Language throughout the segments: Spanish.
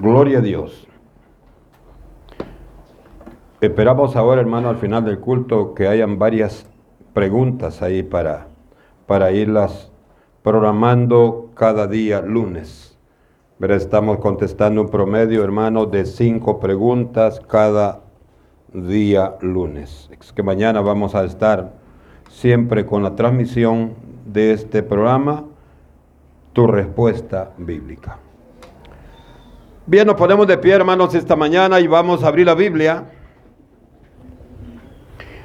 Gloria a Dios. Esperamos ahora, hermano, al final del culto que hayan varias preguntas ahí para, para irlas programando cada día lunes. Pero estamos contestando un promedio, hermano, de cinco preguntas cada día lunes. Es que mañana vamos a estar siempre con la transmisión de este programa, Tu Respuesta Bíblica. Bien, nos ponemos de pie, hermanos, esta mañana y vamos a abrir la Biblia.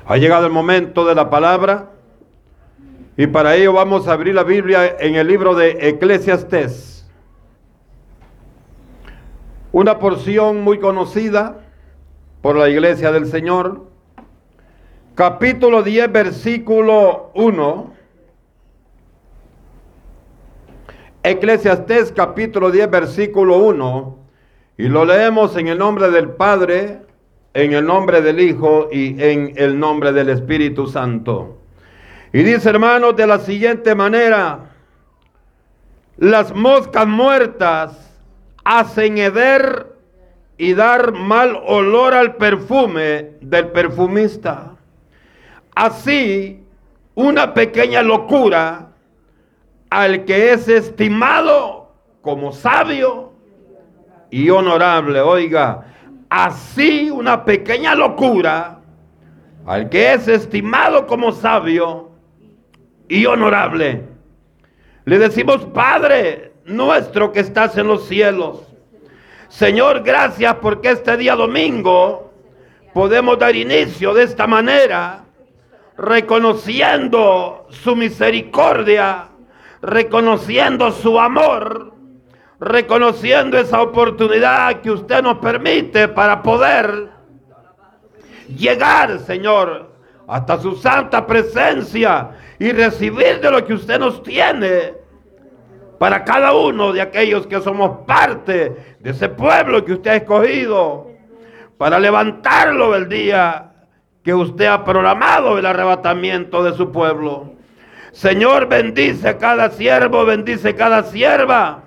Ha llegado el momento de la palabra y para ello vamos a abrir la Biblia en el libro de Eclesiastés. Una porción muy conocida por la iglesia del Señor. Capítulo 10, versículo 1. Eclesiastés capítulo 10, versículo 1. Y lo leemos en el nombre del Padre, en el nombre del Hijo y en el nombre del Espíritu Santo. Y dice hermanos de la siguiente manera, las moscas muertas hacen heder y dar mal olor al perfume del perfumista. Así, una pequeña locura al que es estimado como sabio y honorable. Oiga, así una pequeña locura al que es estimado como sabio y honorable. Le decimos, Padre nuestro que estás en los cielos. Señor, gracias porque este día domingo podemos dar inicio de esta manera, reconociendo su misericordia, reconociendo su amor, reconociendo esa oportunidad que usted nos permite para poder llegar, Señor, hasta su santa presencia y recibir de lo que usted nos tiene para cada uno de aquellos que somos parte de ese pueblo que usted ha escogido, para levantarlo el día que usted ha programado el arrebatamiento de su pueblo. Señor, bendice a cada siervo, bendice cada sierva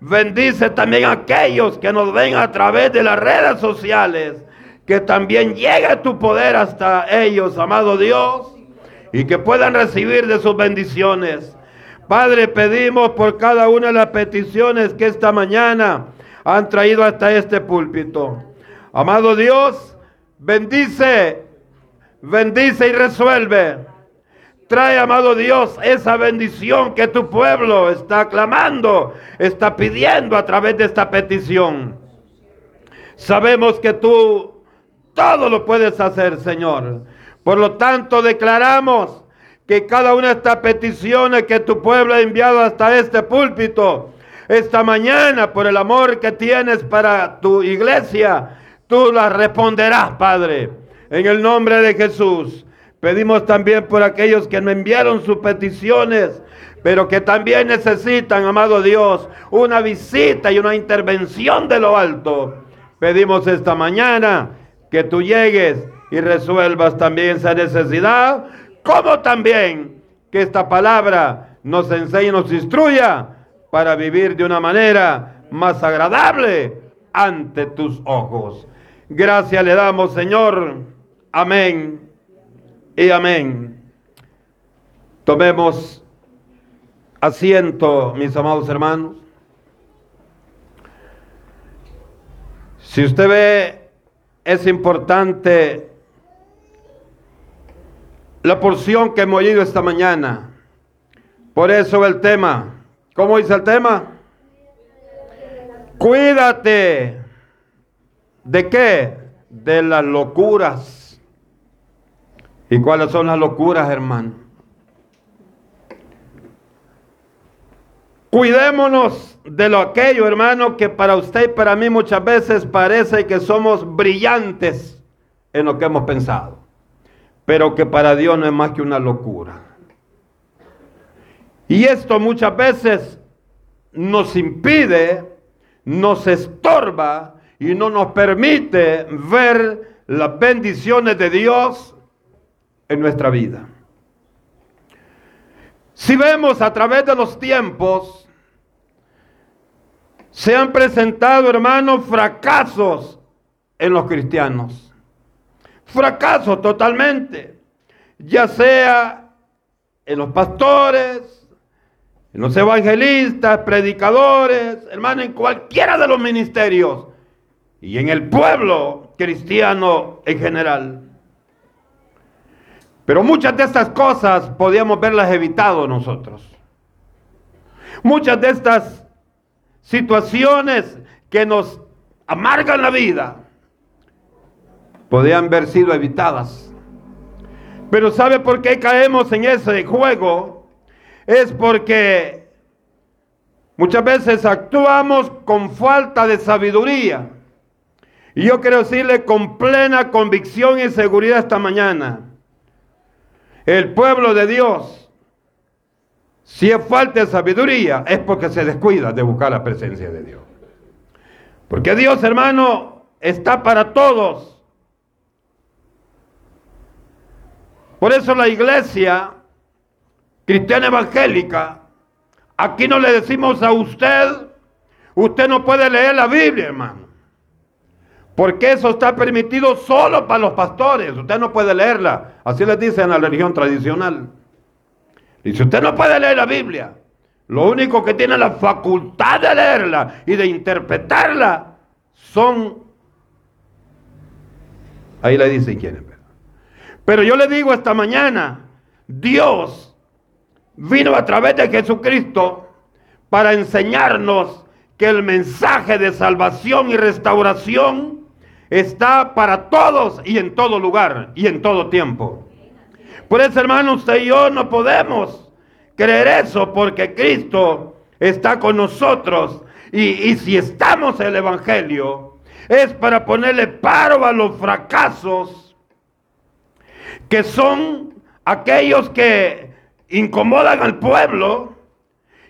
Bendice también a aquellos que nos ven a través de las redes sociales. Que también llegue tu poder hasta ellos, amado Dios. Y que puedan recibir de sus bendiciones. Padre, pedimos por cada una de las peticiones que esta mañana han traído hasta este púlpito. Amado Dios, bendice, bendice y resuelve. Trae, amado Dios, esa bendición que tu pueblo está clamando, está pidiendo a través de esta petición. Sabemos que tú todo lo puedes hacer, Señor. Por lo tanto, declaramos que cada una de estas peticiones que tu pueblo ha enviado hasta este púlpito, esta mañana, por el amor que tienes para tu iglesia, tú las responderás, Padre, en el nombre de Jesús. Pedimos también por aquellos que no enviaron sus peticiones, pero que también necesitan, amado Dios, una visita y una intervención de lo alto. Pedimos esta mañana que tú llegues y resuelvas también esa necesidad, como también que esta palabra nos enseñe y nos instruya para vivir de una manera más agradable ante tus ojos. Gracias le damos, Señor. Amén y amén. Tomemos asiento, mis amados hermanos. Si usted ve, es importante la porción que hemos oído esta mañana. Por eso el tema. ¿Cómo dice el tema? Cuídate. ¿De qué? De las locuras ¿Y cuáles son las locuras, hermano? Cuidémonos de lo aquello, hermano, que para usted y para mí muchas veces parece que somos brillantes en lo que hemos pensado, pero que para Dios no es más que una locura. Y esto muchas veces nos impide, nos estorba y no nos permite ver las bendiciones de Dios en nuestra vida. Si vemos a través de los tiempos, se han presentado, hermanos, fracasos en los cristianos. Fracasos totalmente. Ya sea en los pastores, en los evangelistas, predicadores, hermano, en cualquiera de los ministerios y en el pueblo cristiano en general. Pero muchas de estas cosas podíamos verlas evitado nosotros. Muchas de estas situaciones que nos amargan la vida podían haber sido evitadas. Pero ¿sabe por qué caemos en ese juego? Es porque muchas veces actuamos con falta de sabiduría. Y yo quiero decirle con plena convicción y seguridad esta mañana, el pueblo de Dios si es falta de sabiduría, es porque se descuida de buscar la presencia de Dios. Porque Dios, hermano, está para todos. Por eso la iglesia cristiana evangélica, aquí no le decimos a usted, usted no puede leer la Biblia, hermano. Porque eso está permitido solo para los pastores. Usted no puede leerla. Así les dicen en la religión tradicional. Dice, usted no puede leer la Biblia. Lo único que tiene la facultad de leerla y de interpretarla son... Ahí le dicen quién es. Pero yo le digo esta mañana, Dios vino a través de Jesucristo para enseñarnos que el mensaje de salvación y restauración está para todos y en todo lugar y en todo tiempo. Por eso, hermano, usted y yo no podemos creer eso porque Cristo está con nosotros. Y, si estamos en el Evangelio, es para ponerle paro a los fracasos que son aquellos que incomodan al pueblo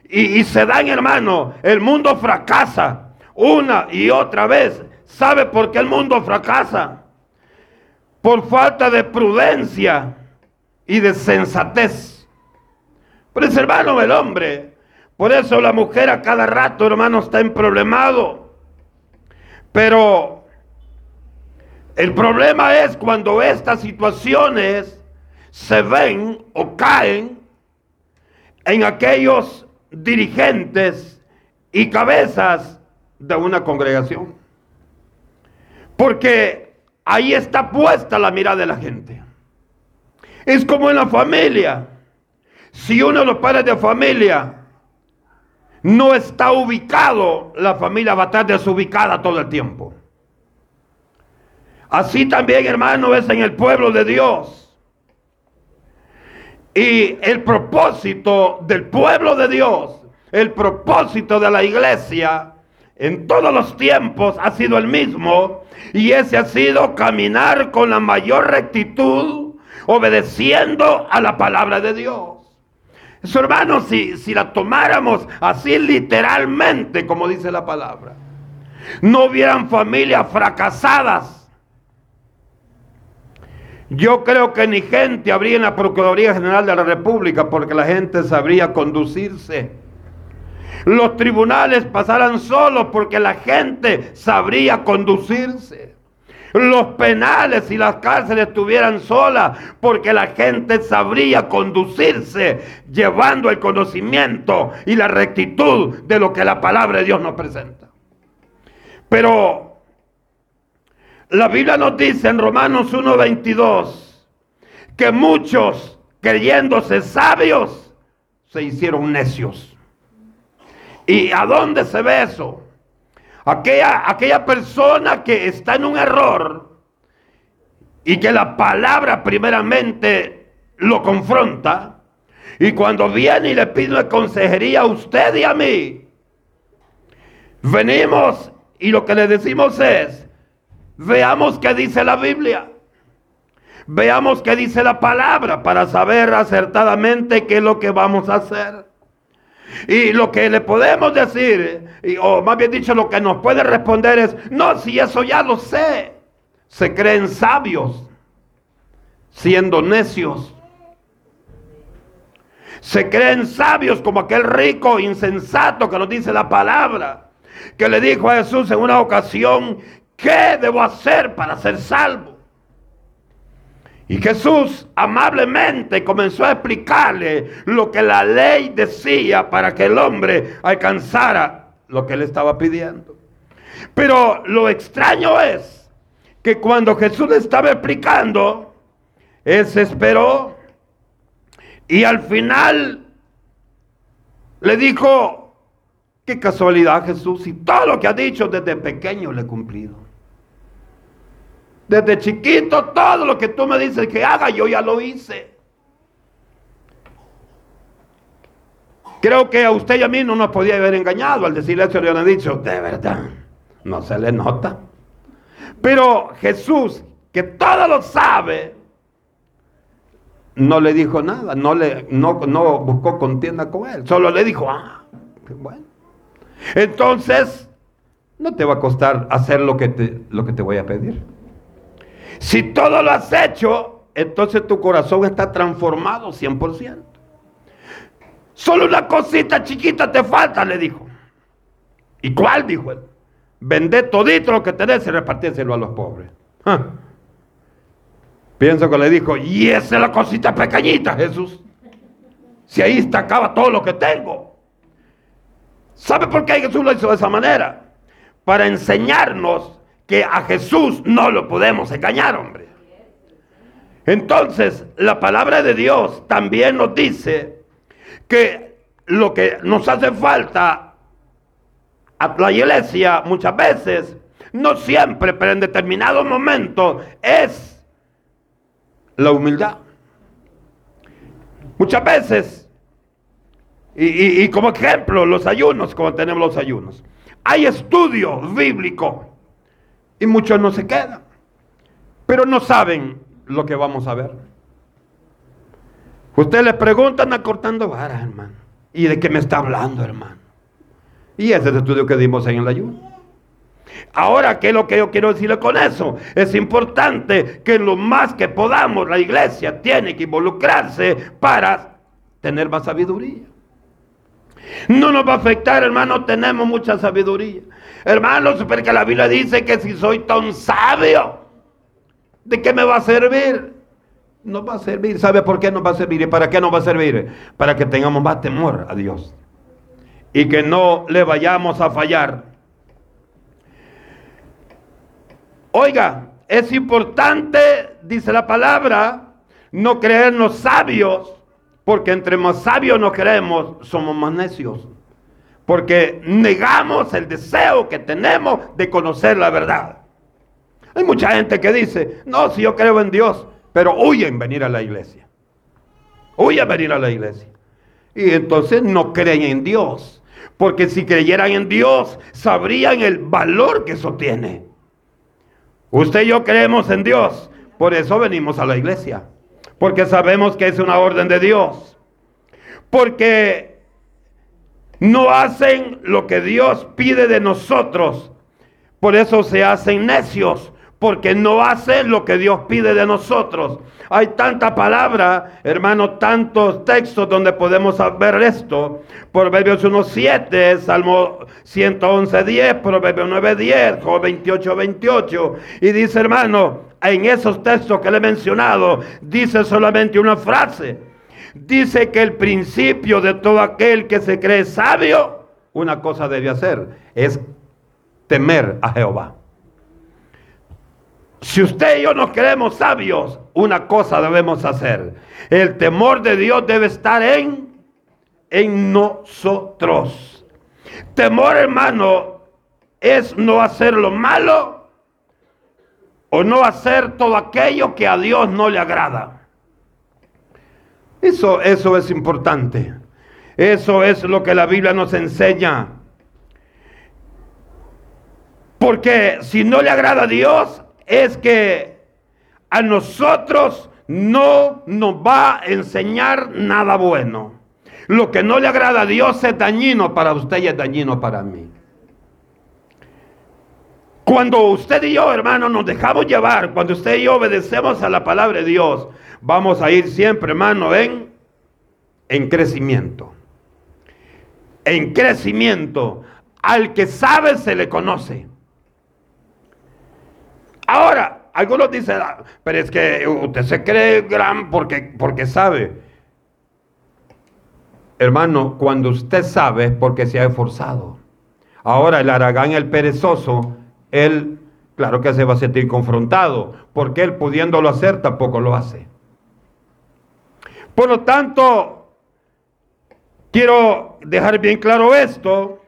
y, y se dan, hermano, el mundo fracasa una y otra vez. ¿Sabe por qué el mundo fracasa? Por falta de prudencia y de sensatez. Por eso, hermano, el hombre, por eso la mujer a cada rato, hermano, está en problemado. Pero el problema es cuando estas situaciones se ven o caen en aquellos dirigentes y cabezas de una congregación. Porque ahí está puesta la mirada de la gente. Es como en la familia. Si uno de los padres de familia no está ubicado, la familia va a estar desubicada todo el tiempo. Así también, hermano, es en el pueblo de Dios. Y el propósito del pueblo de Dios, el propósito de la iglesia, en todos los tiempos ha sido el mismo. Y ese ha sido caminar con la mayor rectitud obedeciendo a la palabra de Dios. Eso, hermano, si, si la tomáramos así literalmente, como dice la palabra, no hubieran familias fracasadas. Yo creo que ni gente habría en la Procuraduría General de la República porque la gente sabría conducirse. Los tribunales pasarán solos porque la gente sabría conducirse los penales y las cárceles estuvieran solas, porque la gente sabría conducirse llevando el conocimiento y la rectitud de lo que la palabra de Dios nos presenta. Pero la Biblia nos dice en Romanos 1:22 que muchos creyéndose sabios se hicieron necios. ¿Y a dónde se ve eso? Aquella, aquella persona que está en un error y que la palabra primeramente lo confronta, y cuando viene y le pide consejería a usted y a mí, venimos y lo que le decimos es, veamos qué dice la Biblia. Veamos qué dice la palabra para saber acertadamente qué es lo que vamos a hacer. Y lo que le podemos decir, o más bien dicho, lo que nos puede responder es, no, si eso ya lo sé. Se creen sabios, siendo necios. Se creen sabios como aquel rico insensato que nos dice la palabra. que le dijo a Jesús en una ocasión, ¿qué debo hacer para ser salvo? Y Jesús amablemente comenzó a explicarle lo que la ley decía para que el hombre alcanzara lo que él estaba pidiendo. Pero lo extraño es que cuando Jesús le estaba explicando, él se esperó y al final le dijo, qué casualidad Jesús, y todo lo que ha dicho desde pequeño le he cumplido. Desde chiquito todo lo que tú me dices que haga, yo ya lo hice. Creo que a usted y a mí no nos podía haber engañado al decirle eso, le han dicho, de verdad, no se le nota. Pero Jesús, que todo lo sabe, no le dijo nada, no, le, no, buscó contienda con él, solo le dijo, ah, bueno. Entonces, no te va a costar hacer lo que te, lo que te voy a pedir. Si todo lo has hecho, entonces tu corazón está transformado 100%. Solo una cosita chiquita te falta, le dijo. ¿Y cuál? Dijo él. Vende todito lo que tenés y repartírselo a los pobres. Pienso que le dijo, y esa es la cosita pequeñita, Jesús. Si ahí está, acaba todo lo que tengo. ¿Sabe por qué Jesús lo hizo de esa manera? Para enseñarnos que a Jesús no lo podemos engañar, hombre. Entonces, la palabra de Dios también nos dice que lo que nos hace falta a la iglesia muchas veces, no siempre, pero en determinados momentos, es la humildad. Muchas veces, y, y como ejemplo, los ayunos, como tenemos los ayunos. Hay estudios bíblicos y muchos no se quedan. Pero no saben lo que vamos a ver. Usted le pregunta, anda cortando varas, hermano. ¿Y de qué me está hablando, hermano? Y ese es el estudio que dimos en el ayuno. Ahora, ¿qué es lo que yo quiero decirle con eso? Es importante que lo más que podamos, la iglesia tiene que involucrarse para tener más sabiduría. No nos va a afectar, hermano, tenemos mucha sabiduría. Hermanos, porque la Biblia dice que si soy tan sabio, ¿de qué me va a servir? No va a servir. ¿Sabe por qué no va a servir? ¿Y para qué no va a servir? Para que tengamos más temor a Dios. Y que no le vayamos a fallar. Oiga, es importante, dice la palabra, no creernos sabios, porque entre más sabios nos creemos, somos más necios porque negamos el deseo que tenemos de conocer la verdad. Hay mucha gente que dice, no, si yo creo en Dios, pero huyen venir a la iglesia. Huyen venir a la iglesia. Y entonces no creen en Dios. Porque si creyeran en Dios, sabrían el valor que eso tiene. Usted y yo creemos en Dios. Por eso venimos a la iglesia. Porque sabemos que es una orden de Dios. Porque no hacen lo que Dios pide de nosotros. Por eso se hacen necios, porque no hacen lo que Dios pide de nosotros. Hay tanta palabra, hermano, tantos textos donde podemos ver esto. Proverbios 1.7, Salmo 111.10, Proverbios 9.10, Job 28.28. Y dice, hermano, en esos textos que le he mencionado, dice solamente una frase dice que el principio de todo aquel que se cree sabio, una cosa debe hacer, es temer a Jehová. Si usted y yo nos creemos sabios, una cosa debemos hacer. El temor de Dios debe estar en, en nosotros. Temor, hermano, es no hacer lo malo o no hacer todo aquello que a Dios no le agrada. Eso, eso es importante. Eso es lo que la Biblia nos enseña. Porque si no le agrada a Dios, es que a nosotros no nos va a enseñar nada bueno. Lo que no le agrada a Dios es dañino para usted y es dañino para mí. Cuando usted y yo, hermano, nos dejamos llevar, cuando usted y yo obedecemos a la palabra de Dios, vamos a ir siempre, hermano, en, en crecimiento. En crecimiento. al que sabe se le conoce. Ahora, algunos dicen, "Ah, pero es que usted se cree gran porque, porque sabe. Hermano, cuando usted sabe es porque se ha esforzado. Ahora el aragán, el perezoso, él, claro que se va a sentir confrontado, porque él pudiéndolo hacer tampoco lo hace. Por lo tanto, quiero dejar bien claro esto.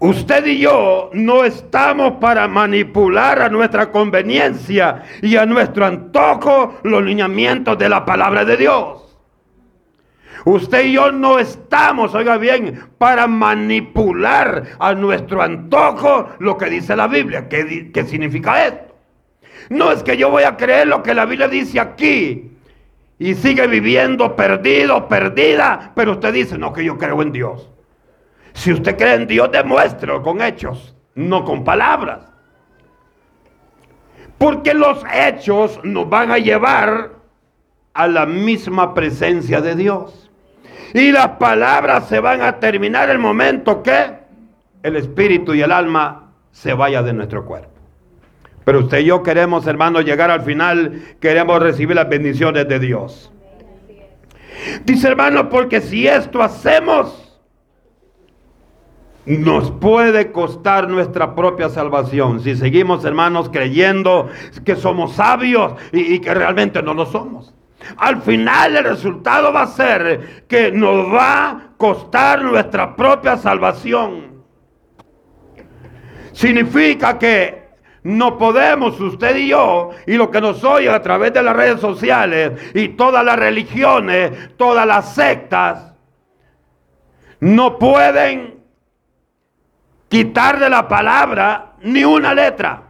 Usted y yo no estamos para manipular a nuestra conveniencia y a nuestro antojo los lineamientos de la palabra de Dios. Usted y yo no estamos, oiga bien, para manipular a nuestro antojo lo que dice la Biblia. ¿Qué, qué significa esto? No es que yo voy a creer lo que la Biblia dice aquí y sigue viviendo perdido, perdida, pero usted dice, no, que yo creo en Dios. Si usted cree en Dios, demuéstrelo con hechos, no con palabras. Porque los hechos nos van a llevar a la misma presencia de Dios. Y las palabras se van a terminar el momento que el espíritu y el alma se vaya de nuestro cuerpo. Pero usted y yo queremos, hermanos, llegar al final, queremos recibir las bendiciones de Dios. Dice hermano, porque si esto hacemos, nos puede costar nuestra propia salvación. Si seguimos, hermanos, creyendo que somos sabios y, y que realmente no lo somos. Al final el resultado va a ser que nos va a costar nuestra propia salvación. Significa que no podemos usted y yo, y lo que nos oye a través de las redes sociales y todas las religiones, todas las sectas, no pueden quitar de la palabra ni una letra.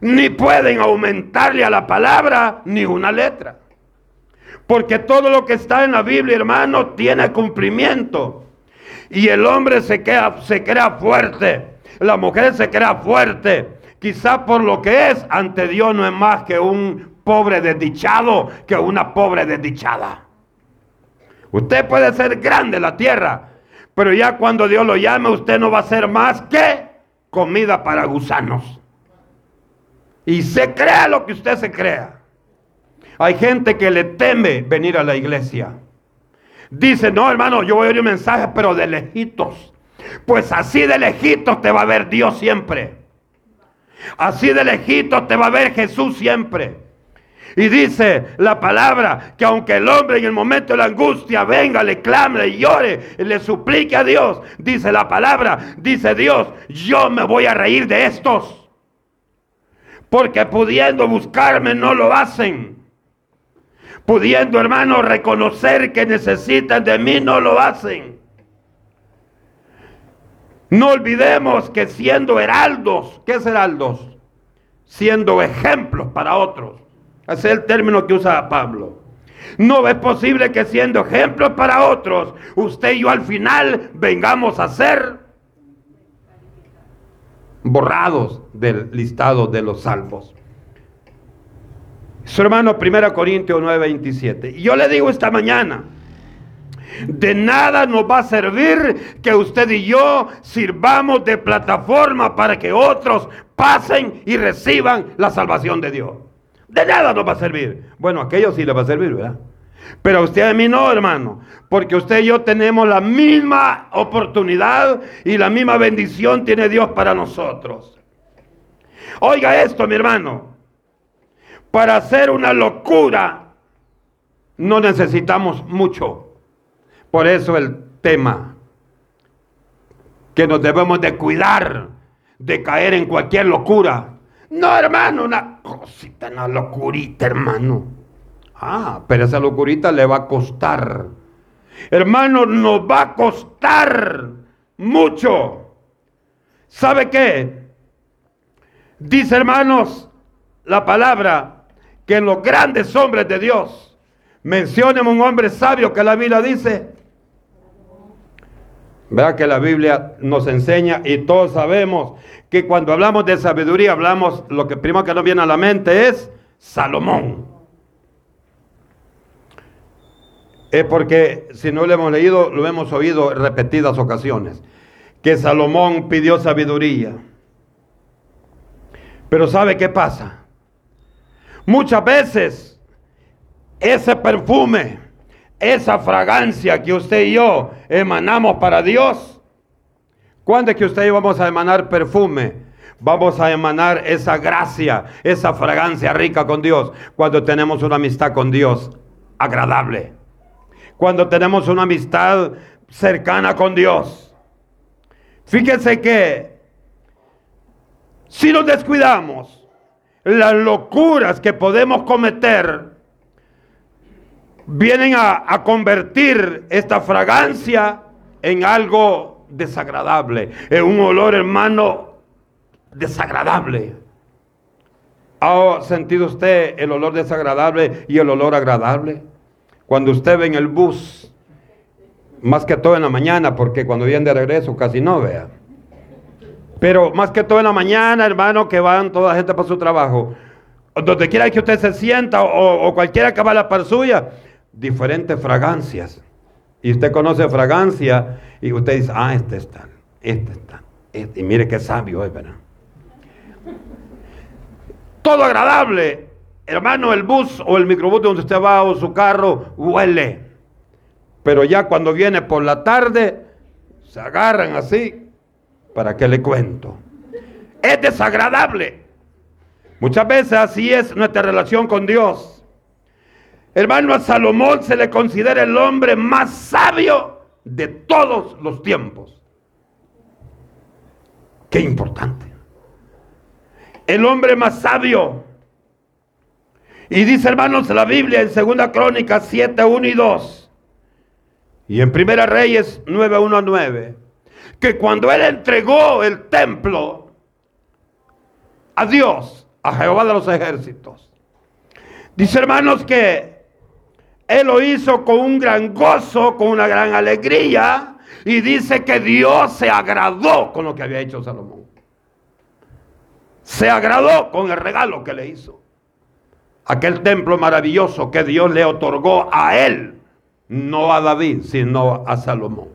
Ni pueden aumentarle a la palabra ni una letra. Porque todo lo que está en la Biblia, hermano, tiene cumplimiento. Y el hombre se, queda, se crea fuerte. La mujer se crea fuerte. Quizá por lo que es, ante Dios no es más que un pobre desdichado, que una pobre desdichada. Usted puede ser grande en la tierra, pero ya cuando Dios lo llame, usted no va a ser más que comida para gusanos. Y se crea lo que usted se crea. Hay gente que le teme venir a la iglesia. Dice, no hermano, yo voy a oír un mensaje, pero de lejitos. Pues así de lejitos te va a ver Dios siempre. Así de lejitos te va a ver Jesús siempre. Y dice la palabra que aunque el hombre en el momento de la angustia venga, le clame, le llore, le suplique a Dios, dice la palabra, dice Dios, yo me voy a reír de estos. Porque pudiendo buscarme no lo hacen. Pudiendo, hermano, reconocer que necesitan de mí no lo hacen. No olvidemos que siendo heraldos, ¿qué es heraldos? Siendo ejemplos para otros. Ese es el término que usa Pablo. No es posible que siendo ejemplos para otros, usted y yo al final vengamos a ser borrados del listado de los salvos. Su hermano 1 Corintios 9:27. Y yo le digo esta mañana, de nada nos va a servir que usted y yo sirvamos de plataforma para que otros pasen y reciban la salvación de Dios. De nada nos va a servir. Bueno, a aquellos sí les va a servir, ¿verdad? Pero a usted y a mí no, hermano. Porque usted y yo tenemos la misma oportunidad y la misma bendición tiene Dios para nosotros. Oiga esto, mi hermano. Para hacer una locura no necesitamos mucho. Por eso el tema que nos debemos de cuidar de caer en cualquier locura. No, hermano, una cosita, una locurita, hermano. Ah, pero esa locurita le va a costar. Hermano, nos va a costar mucho. ¿Sabe qué? Dice, hermanos, la palabra que en los grandes hombres de Dios mencionen un hombre sabio que la Biblia dice. Vea que la Biblia nos enseña y todos sabemos que cuando hablamos de sabiduría hablamos, lo que primero que nos viene a la mente es Salomón. Es porque si no lo hemos leído, lo hemos oído repetidas ocasiones. Que Salomón pidió sabiduría. Pero ¿sabe qué pasa? Muchas veces ese perfume, esa fragancia que usted y yo emanamos para Dios, ¿cuándo es que usted y yo vamos a emanar perfume? Vamos a emanar esa gracia, esa fragancia rica con Dios cuando tenemos una amistad con Dios agradable. Cuando tenemos una amistad cercana con Dios. Fíjense que si nos descuidamos, las locuras que podemos cometer vienen a, convertir esta fragancia en algo desagradable, en un olor hermano desagradable. ¿Ha sentido usted el olor desagradable y el olor agradable? Cuando usted ve en el bus, más que todo en la mañana, porque cuando viene de regreso casi no vea. Pero más que todo en la mañana, hermano, que van toda la gente para su trabajo. Donde quiera que usted se sienta o, cualquiera que va a la par suya, diferentes fragancias. Y usted conoce fragancia y usted dice, ah, este está, este está. Y mire qué sabio es, ¿verdad? todo agradable. Hermano, el bus o el microbús donde usted va o su carro huele. Pero ya cuando viene por la tarde, se agarran así. ¿Para qué le cuento? Es desagradable. Muchas veces así es nuestra relación con Dios. Hermano, a Salomón se le considera el hombre más sabio de todos los tiempos. Qué importante el hombre más sabio. Y dice, hermanos, la Biblia en Segunda Crónica 7, 1 y 2. Y en Primera Reyes 9, 1 a 9. Que cuando él entregó el templo a Dios, a Jehová de los ejércitos. Dice, hermanos, que él lo hizo con un gran gozo, con una gran alegría. Y dice que Dios se agradó con lo que había hecho Salomón se agradó con el regalo que le hizo. Aquel templo maravilloso que Dios le otorgó a él, no a David, sino a Salomón.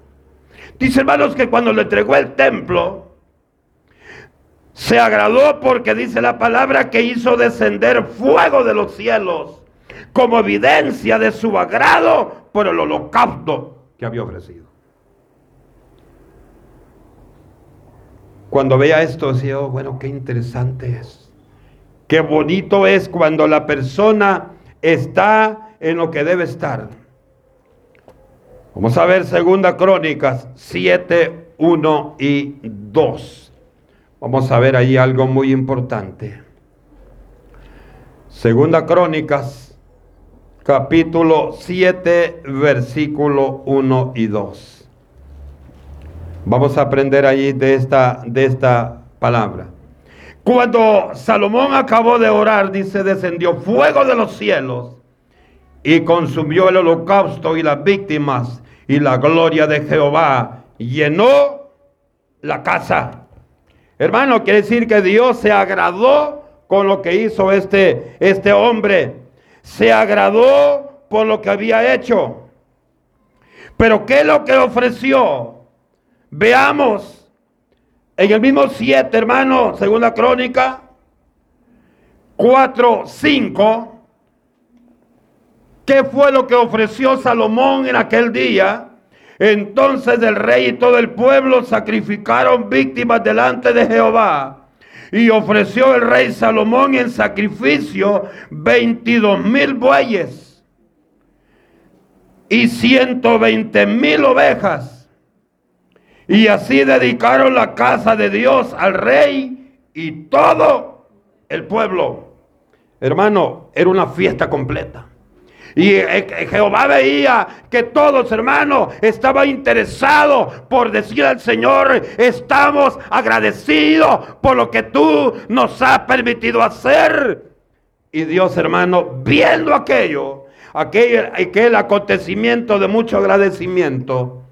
Dice hermanos que cuando le entregó el templo, se agradó porque dice la palabra que hizo descender fuego de los cielos como evidencia de su agrado por el holocausto que había ofrecido. Cuando veía esto decía, oh, bueno, qué interesante es. Qué bonito es cuando la persona está en lo que debe estar. Vamos a ver Segunda Crónicas 7, 1 y 2. Vamos a ver ahí algo muy importante. Segunda Crónicas, capítulo 7, versículo 1 y 2. Vamos a aprender ahí de esta, de esta palabra. Cuando Salomón acabó de orar, dice, descendió fuego de los cielos y consumió el holocausto y las víctimas y la gloria de Jehová llenó la casa. Hermano, quiere decir que Dios se agradó con lo que hizo este, este hombre. Se agradó por lo que había hecho. Pero ¿qué es lo que ofreció? Veamos en el mismo 7, hermano, segunda crónica, 4, 5, ¿qué fue lo que ofreció Salomón en aquel día? Entonces el rey y todo el pueblo sacrificaron víctimas delante de Jehová. Y ofreció el rey Salomón en sacrificio 22 mil bueyes y 120 mil ovejas y así dedicaron la casa de Dios al rey y todo el pueblo. Hermano, era una fiesta completa. Y eh, eh, Jehová veía que todos, hermanos, estaban interesados por decir al Señor, estamos agradecidos por lo que tú nos has permitido hacer. Y Dios, hermano, viendo aquello, aquel, aquel acontecimiento de mucho agradecimiento,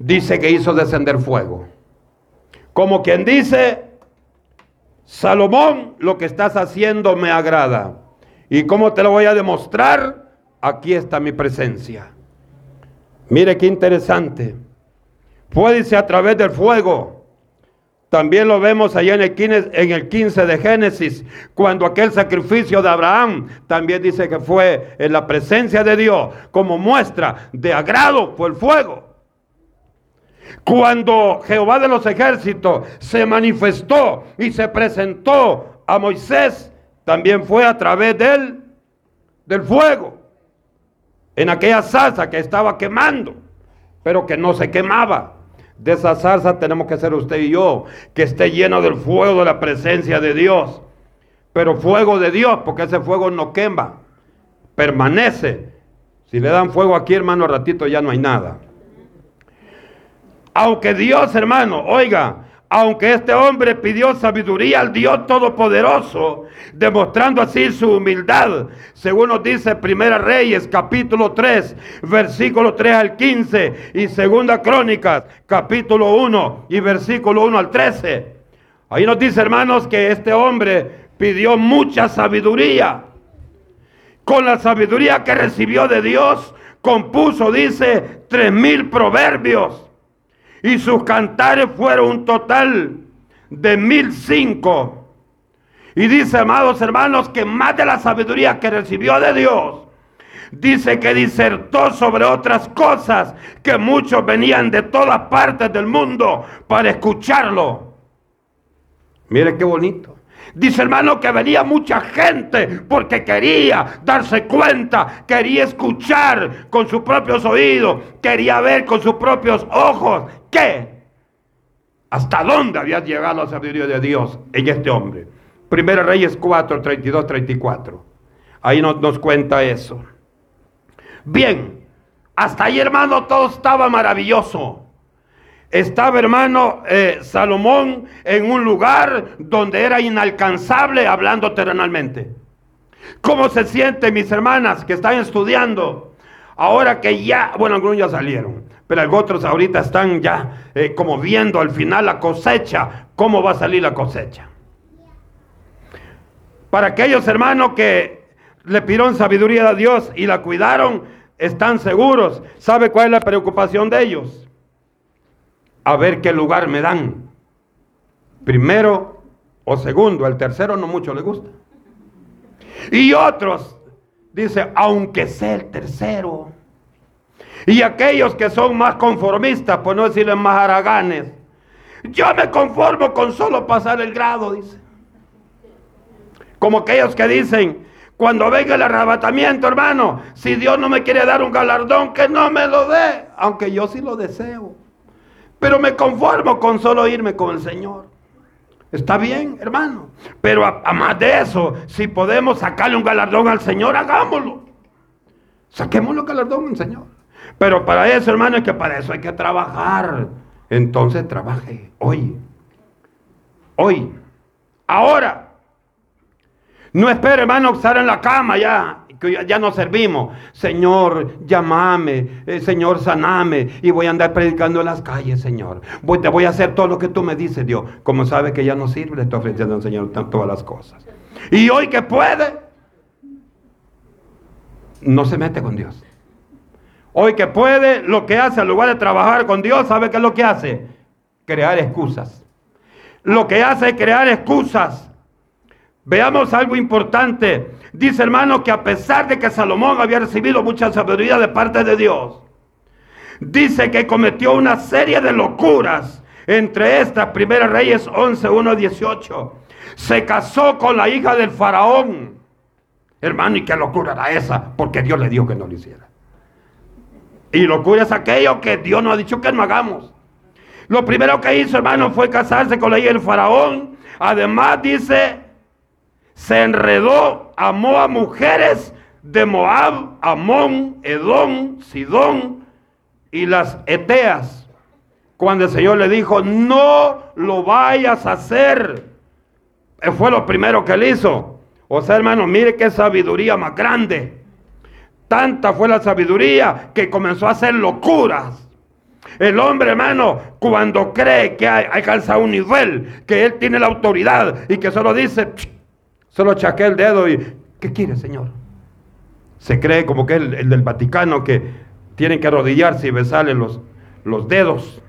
dice que hizo descender fuego. Como quien dice, Salomón, lo que estás haciendo me agrada. ¿Y cómo te lo voy a demostrar? Aquí está mi presencia. Mire qué interesante. Fue, a través del fuego. También lo vemos allá en el, 15, en el 15 de Génesis, cuando aquel sacrificio de Abraham también dice que fue en la presencia de Dios, como muestra de agrado fue el fuego. Cuando Jehová de los ejércitos se manifestó y se presentó a Moisés, también fue a través del, del fuego, en aquella salsa que estaba quemando, pero que no se quemaba. De esa salsa tenemos que ser usted y yo, que esté lleno del fuego de la presencia de Dios. Pero fuego de Dios, porque ese fuego no quema, permanece. Si le dan fuego aquí, hermano, ratito ya no hay nada. Aunque Dios, hermano, oiga, aunque este hombre pidió sabiduría al Dios Todopoderoso, demostrando así su humildad, según nos dice Primera Reyes capítulo 3, versículo 3 al 15 y Segunda Crónicas capítulo 1 y versículo 1 al 13. Ahí nos dice, hermanos, que este hombre pidió mucha sabiduría. Con la sabiduría que recibió de Dios, compuso, dice, tres mil proverbios y sus cantares fueron un total de mil cinco. Y dice, amados hermanos, que más de la sabiduría que recibió de Dios, dice que disertó sobre otras cosas que muchos venían de todas partes del mundo para escucharlo. Mire qué bonito. Dice hermano que venía mucha gente porque quería darse cuenta, quería escuchar con sus propios oídos, quería ver con sus propios ojos qué, hasta dónde había llegado la sabiduría de Dios en este hombre. Primera Reyes 4, 32, 34. Ahí nos, nos cuenta eso. Bien, hasta ahí hermano todo estaba maravilloso. Estaba, hermano, eh, Salomón en un lugar donde era inalcanzable hablando terrenalmente. ¿Cómo se sienten mis hermanas que están estudiando? Ahora que ya, bueno, algunos ya salieron, pero otros ahorita están ya eh, como viendo al final la cosecha, cómo va a salir la cosecha. Para aquellos hermanos que le pidieron sabiduría a Dios y la cuidaron, están seguros. ¿Sabe cuál es la preocupación de ellos? A ver qué lugar me dan. Primero o segundo, el tercero no mucho le gusta. Y otros, dice, aunque sea el tercero. Y aquellos que son más conformistas, por no decirles más haraganes, yo me conformo con solo pasar el grado, dice. Como aquellos que dicen, cuando venga el arrebatamiento, hermano, si Dios no me quiere dar un galardón, que no me lo dé, aunque yo sí lo deseo. Pero me conformo con solo irme con el Señor. Está bien, hermano. Pero a, más de eso, si podemos sacarle un galardón al Señor, hagámoslo. Saquémoslo galardón al Señor. Pero para eso, hermano, es que para eso hay que trabajar. Entonces trabaje hoy. Hoy. Ahora. No espere, hermano, estar en la cama ya que ya no servimos. Señor, llámame, eh, Señor, saname. Y voy a andar predicando en las calles, Señor. Voy, te voy a hacer todo lo que tú me dices, Dios. Como sabe que ya no sirve, le estoy ofreciendo al Señor todas las cosas. Y hoy que puede, no se mete con Dios. Hoy que puede, lo que hace, en lugar de trabajar con Dios, ¿sabe qué es lo que hace? Crear excusas. Lo que hace es crear excusas. Veamos algo importante. Dice hermano que a pesar de que Salomón había recibido mucha sabiduría de parte de Dios, dice que cometió una serie de locuras. Entre estas, Primera Reyes 11, 1, 18. Se casó con la hija del faraón. Hermano, ¿y qué locura era esa? Porque Dios le dijo que no lo hiciera. Y locura es aquello que Dios nos ha dicho que no hagamos. Lo primero que hizo, hermano, fue casarse con la hija del faraón. Además, dice, se enredó, amó a mujeres de Moab, Amón, Edom, Sidón y las Eteas. Cuando el Señor le dijo, no lo vayas a hacer. Eh, fue lo primero que él hizo. O sea, hermano, mire qué sabiduría más grande. Tanta fue la sabiduría que comenzó a hacer locuras. El hombre, hermano, cuando cree que ha alcanzado un nivel, que él tiene la autoridad y que solo dice, Solo chaqué el dedo y, ¿qué quiere, Señor? Se cree como que el, el del Vaticano que tienen que arrodillarse y besarle los, los dedos.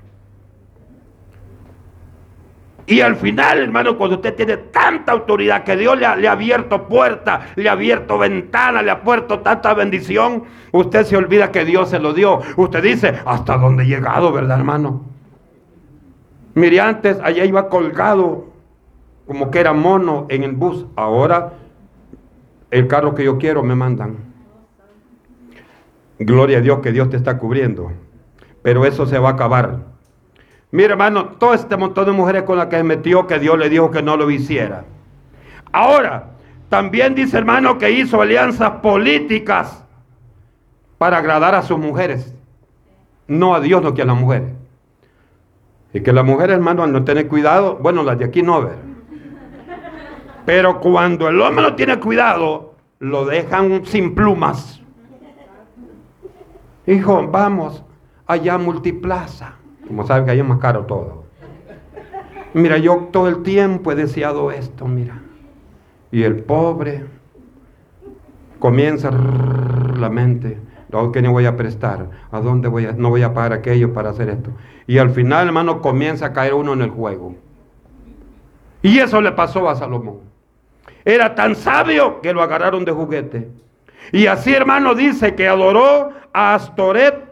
Y al final, hermano, cuando usted tiene tanta autoridad que Dios le ha, le ha abierto puertas, le ha abierto ventanas, le ha puesto tanta bendición, usted se olvida que Dios se lo dio. Usted dice, ¿hasta dónde he llegado, verdad, hermano? Mire, antes allá iba colgado como que era mono en el bus. Ahora el carro que yo quiero me mandan. Gloria a Dios que Dios te está cubriendo. Pero eso se va a acabar. Mira, hermano, todo este montón de mujeres con las que se metió, que Dios le dijo que no lo hiciera. Ahora, también dice, hermano, que hizo alianzas políticas para agradar a sus mujeres. No a Dios, no que a las mujeres. Y que las mujeres, hermano, al no tener cuidado, bueno, las de aquí no ver. Pero cuando el hombre no tiene cuidado, lo dejan sin plumas. Hijo, vamos allá a Multiplaza. Como sabe que ahí es más caro todo. Mira, yo todo el tiempo he deseado esto, mira. Y el pobre comienza la mente. ¿A qué voy a prestar? ¿A dónde voy a, no voy a pagar aquello para hacer esto? Y al final, hermano, comienza a caer uno en el juego. Y eso le pasó a Salomón. Era tan sabio que lo agarraron de juguete. Y así, hermano, dice que adoró a Astoret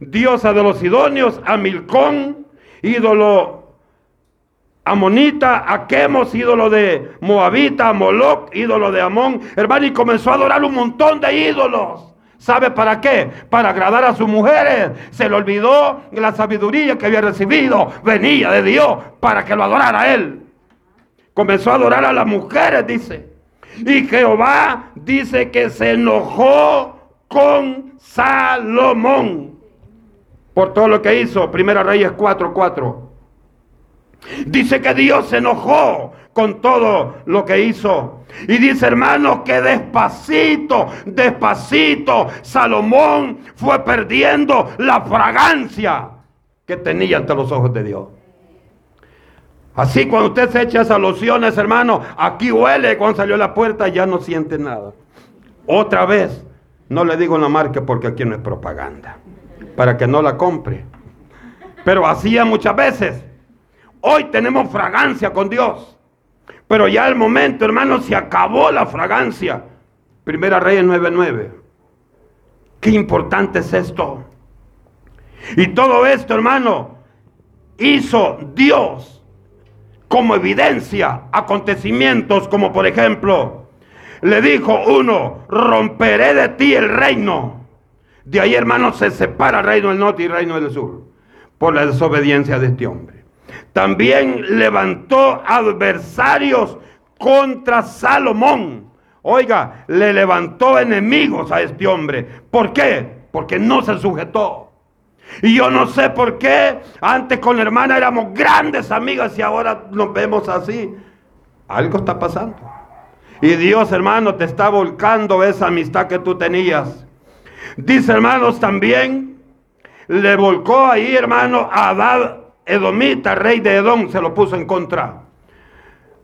diosa de los sidonios, a Milcón, ídolo amonita, a Quemos, ídolo de Moabita, a ídolo de Amón, hermano, y comenzó a adorar un montón de ídolos. ¿Sabe para qué? Para agradar a sus mujeres. Se le olvidó la sabiduría que había recibido. Venía de Dios para que lo adorara él. Comenzó a adorar a las mujeres, dice. Y Jehová dice que se enojó con Salomón por todo lo que hizo. Primera Reyes 4:4. Dice que Dios se enojó con todo lo que hizo. Y dice, hermanos, que despacito, despacito, Salomón fue perdiendo la fragancia que tenía ante los ojos de Dios. Así cuando usted se echa esas lociones, hermano, aquí huele, cuando salió a la puerta ya no siente nada. Otra vez, no le digo la marca porque aquí no es propaganda para que no la compre. Pero hacía muchas veces. Hoy tenemos fragancia con Dios. Pero ya el momento, hermano, se acabó la fragancia. Primera Reyes 9:9. Qué importante es esto. Y todo esto, hermano, hizo Dios como evidencia acontecimientos como por ejemplo, le dijo uno, romperé de ti el reino de ahí, hermanos, se separa el reino del norte y el reino del sur por la desobediencia de este hombre. También levantó adversarios contra Salomón. Oiga, le levantó enemigos a este hombre. ¿Por qué? Porque no se sujetó. Y yo no sé por qué antes con la hermana éramos grandes amigas y ahora nos vemos así. Algo está pasando. Y Dios, hermano, te está volcando esa amistad que tú tenías Dice, hermanos, también le volcó ahí, hermano, a Adad Edomita, rey de Edom, se lo puso en contra.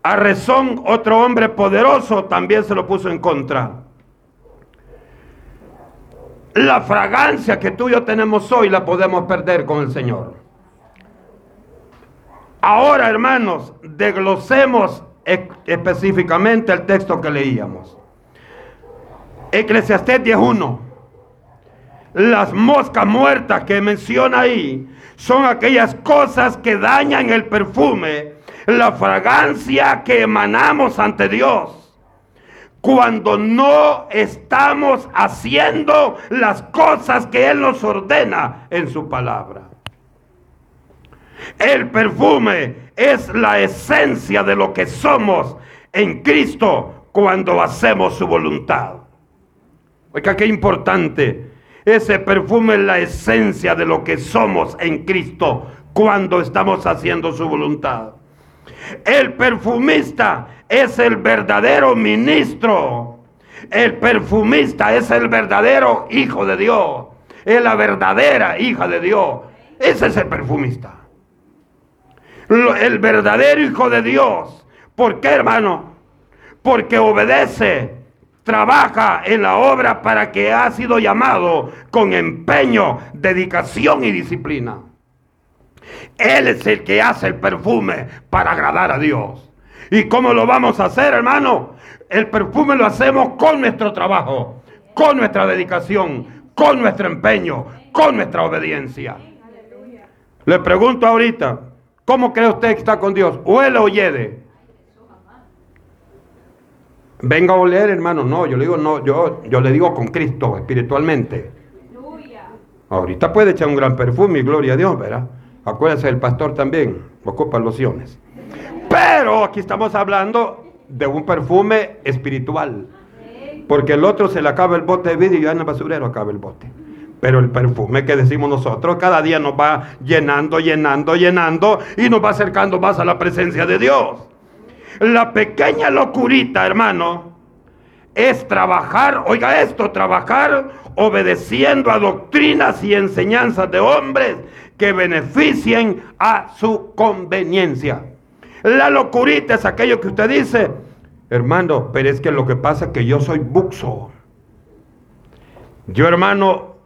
A Rezón, otro hombre poderoso, también se lo puso en contra. La fragancia que tú y yo tenemos hoy la podemos perder con el Señor. Ahora, hermanos, desglosemos específicamente el texto que leíamos. Eclesiastés 10.1 las moscas muertas que menciona ahí son aquellas cosas que dañan el perfume, la fragancia que emanamos ante Dios. Cuando no estamos haciendo las cosas que Él nos ordena en su palabra. El perfume es la esencia de lo que somos en Cristo cuando hacemos su voluntad. Oiga, qué importante ese perfume es la esencia de lo que somos en Cristo cuando estamos haciendo su voluntad. El perfumista es el verdadero ministro. El perfumista es el verdadero hijo de Dios. Es la verdadera hija de Dios. Ese es el perfumista. El verdadero hijo de Dios. ¿Por qué, hermano? Porque obedece trabaja en la obra para que ha sido llamado con empeño, dedicación y disciplina. Él es el que hace el perfume para agradar a Dios. ¿Y cómo lo vamos a hacer, hermano? El perfume lo hacemos con nuestro trabajo, con nuestra dedicación, con nuestro empeño, con nuestra obediencia. Le pregunto ahorita, ¿cómo cree usted que está con Dios? ¿Huele o yede? Venga a oler, hermano. No, yo le digo, no, yo, yo le digo con Cristo, espiritualmente. Ahorita puede echar un gran perfume y gloria a Dios, ¿verdad? Acuérdense, el pastor también ocupa lociones. Pero aquí estamos hablando de un perfume espiritual. Porque el otro se le acaba el bote de vidrio y ya en el basurero acaba el bote. Pero el perfume que decimos nosotros cada día nos va llenando, llenando, llenando y nos va acercando más a la presencia de Dios. La pequeña locurita, hermano, es trabajar, oiga esto, trabajar obedeciendo a doctrinas y enseñanzas de hombres que beneficien a su conveniencia. La locurita es aquello que usted dice, hermano, pero es que lo que pasa es que yo soy buxo. Yo, hermano,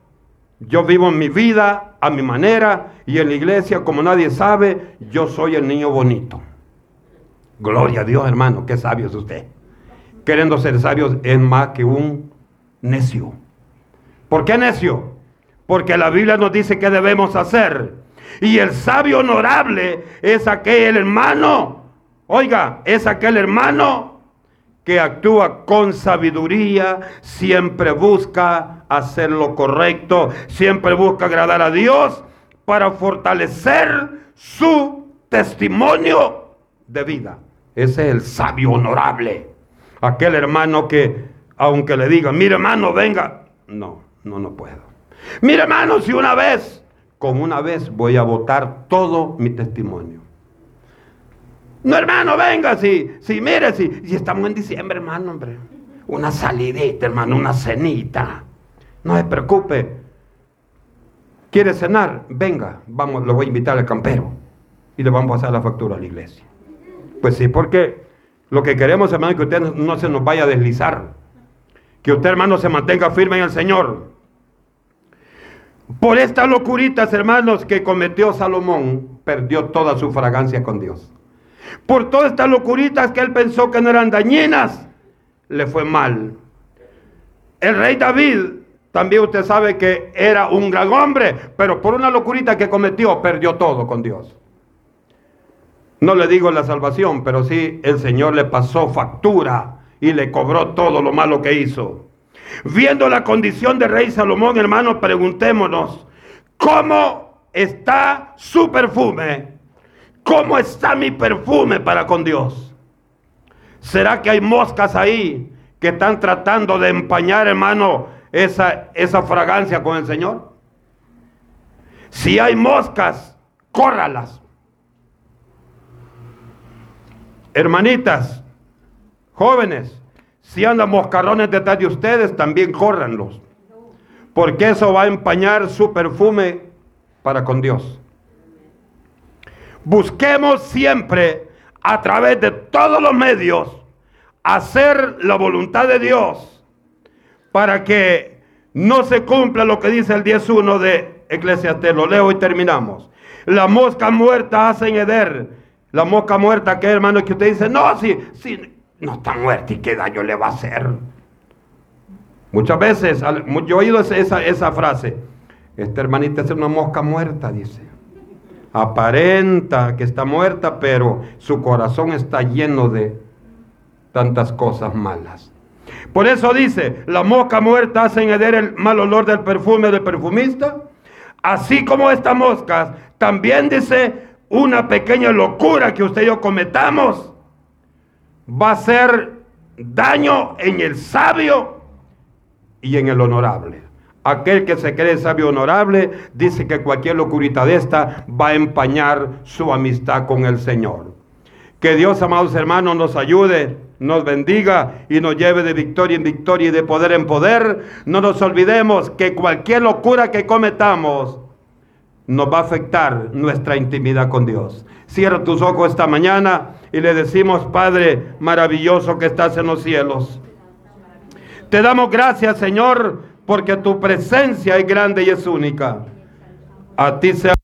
yo vivo mi vida a mi manera y en la iglesia, como nadie sabe, yo soy el niño bonito. Gloria a Dios, hermano, qué sabio es usted. Queriendo ser sabio es más que un necio. ¿Por qué necio? Porque la Biblia nos dice que debemos hacer. Y el sabio honorable es aquel hermano, oiga, es aquel hermano que actúa con sabiduría, siempre busca hacer lo correcto, siempre busca agradar a Dios para fortalecer su testimonio de vida. Ese es el sabio honorable. Aquel hermano que, aunque le diga, mire hermano, venga. No, no, no puedo. Mire hermano, si una vez, con una vez voy a votar todo mi testimonio. No hermano, venga, si, si mire, si, si estamos en diciembre, hermano, hombre. Una salidita, hermano, una cenita. No se preocupe. ¿Quiere cenar? Venga, vamos, lo voy a invitar al campero. Y le vamos a hacer la factura a la iglesia. Pues sí, porque lo que queremos, hermano, es que usted no se nos vaya a deslizar. Que usted, hermano, se mantenga firme en el Señor. Por estas locuritas, hermanos, que cometió Salomón, perdió toda su fragancia con Dios. Por todas estas locuritas que él pensó que no eran dañinas, le fue mal. El rey David, también usted sabe que era un gran hombre, pero por una locurita que cometió, perdió todo con Dios. No le digo la salvación, pero sí el Señor le pasó factura y le cobró todo lo malo que hizo. Viendo la condición de rey Salomón, hermanos, preguntémonos, ¿cómo está su perfume? ¿Cómo está mi perfume para con Dios? ¿Será que hay moscas ahí que están tratando de empañar, hermano, esa, esa fragancia con el Señor? Si hay moscas, córralas. Hermanitas, jóvenes, si andan moscarrones detrás de ustedes, también córranlos. Porque eso va a empañar su perfume para con Dios. Busquemos siempre a través de todos los medios hacer la voluntad de Dios para que no se cumpla lo que dice el 10.1 de Eclesiastes. Lo leo y terminamos. La mosca muerta hacen heder la mosca muerta, que hermano, que usted dice, no, si, si no está muerta y qué daño le va a hacer. Muchas veces, yo he oído esa, frase, esta hermanita es una mosca muerta, dice. Aparenta que está muerta, pero su corazón está lleno de tantas cosas malas. Por eso dice, la mosca muerta hace heder el mal olor del perfume del perfumista. Así como esta mosca, también dice, una pequeña locura que usted y yo cometamos va a hacer daño en el sabio y en el honorable. Aquel que se cree sabio honorable dice que cualquier locurita de esta va a empañar su amistad con el Señor. Que Dios, amados hermanos, nos ayude, nos bendiga y nos lleve de victoria en victoria y de poder en poder. No nos olvidemos que cualquier locura que cometamos, nos va a afectar nuestra intimidad con Dios. Cierra tus ojos esta mañana y le decimos, Padre maravilloso que estás en los cielos. Te damos gracias, Señor, porque tu presencia es grande y es única. A ti sea